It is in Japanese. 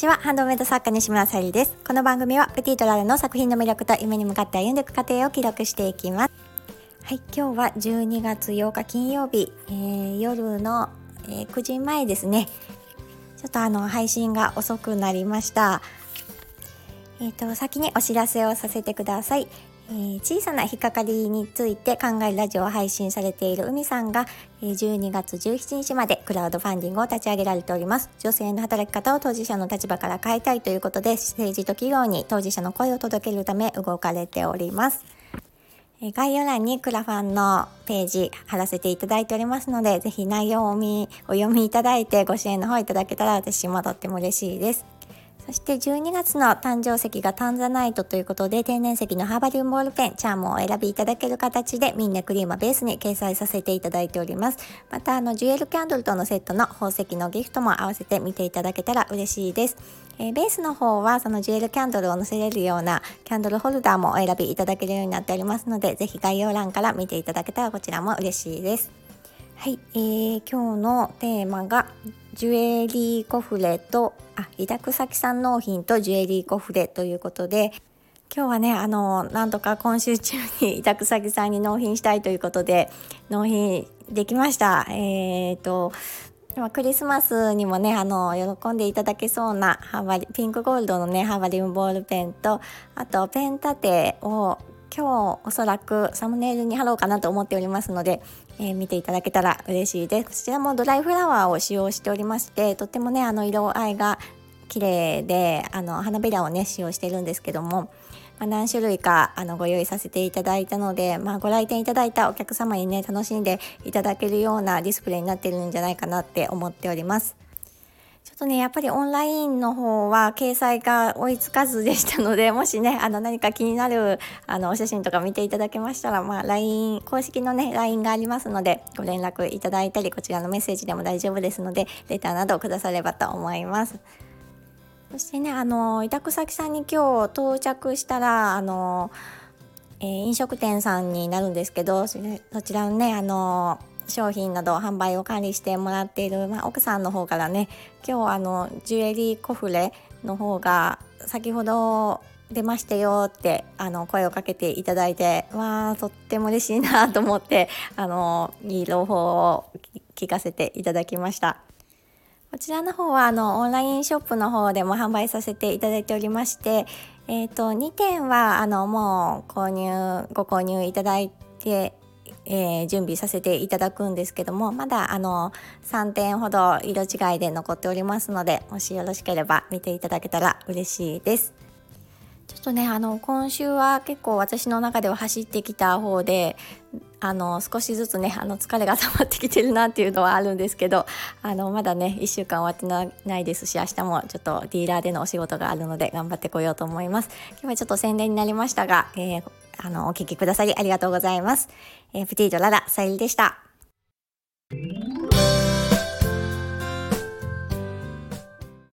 ちは。ハンドメイド作家西村さゆりです。この番組はプティトラルの作品の魅力と夢に向かって歩んでいく過程を記録していきます。はい今日は12月8日金曜日、えー、夜の、えー、9時前ですね。ちょっとあの配信が遅くなりました。えっ、ー、と先にお知らせをさせてください。えー、小さな引っかかりについて考えるラジオを配信されている海さんが、えー、12月17日までクラウドファンディングを立ち上げられております。女性の働き方を当事者の立場から変えたいということで、政治と企業に当事者の声を届けるため動かれております。え概要欄にクラファンのページ貼らせていただいておりますので、ぜひ内容をおお読みいただいてご支援の方いただけたら私もとっても嬉しいです。そして12月の誕生石がタンザナイトということで天然石のハーバリウムボールペンチャームをお選びいただける形でミンネクリームベースに掲載させていただいております。またあのジュエルキャンドルとのセットの宝石のギフトも合わせて見ていただけたら嬉しいです。え、ベースの方はそのジュエルキャンドルを載せれるようなキャンドルホルダーもお選びいただけるようになっておりますのでぜひ概要欄から見ていただけたらこちらも嬉しいです。はい、えー、今日のテーマがジュエリーコフレとあ委託先産納品とジュエリーコフレということで今日はねあのなんとか今週中に委託先さんに納品したいということで納品できました。えっ、ー、とクリスマスにもねあの喜んでいただけそうなハーバリピンクゴールドのねハーバリウムボールペンとあとペン立てを今日おそらくサムネイルに貼ろうかなと思っておりますので、えー、見ていただけたら嬉しいですこちらもドライフラワーを使用しておりましてとってもねあの色合いが綺麗であの花びらをね使用してるんですけども、まあ、何種類かあのご用意させていただいたので、まあ、ご来店いただいたお客様にね楽しんでいただけるようなディスプレイになってるんじゃないかなって思っております。ちょっとね、やっぱりオンラインの方は掲載が追いつかずでしたので、もしね、あの何か気になるあのお写真とか見ていただけましたら、まあ LINE、公式のね、LINE がありますので、ご連絡いただいたり、こちらのメッセージでも大丈夫ですので、レターなどくださればと思います。そしてね、あの、委託先さんに今日到着したら、あの、えー、飲食店さんになるんですけど、そちらのね、あの、商品など販売を管理してもらっている、まあ、奥さんの方からね今日あのジュエリーコフレの方が先ほど出ましたよってあの声をかけていただいてわあとっても嬉しいなと思ってあのいい朗報を聞かせていただきました。こちらの方はあのオンラインショップの方でも販売させていただいておりまして、えーと、と2点はあのもう購入ご購入いただいてえー、準備させていただくんですけどもまだあの3点ほど色違いで残っておりますのでもしよろしければ見ていただけたら嬉しいです。ちょっとねあの今週は結構私の中では走ってきた方であの少しずつねあの疲れが溜まってきてるなっていうのはあるんですけどあのまだね1週間終わってないですし明日もちょっとディーラーでのお仕事があるので頑張ってこようと思います。今日はちょっと宣伝になりましたが、えー、あのお聞きくださりありがとうございます、えー、プティートララさゆりでした。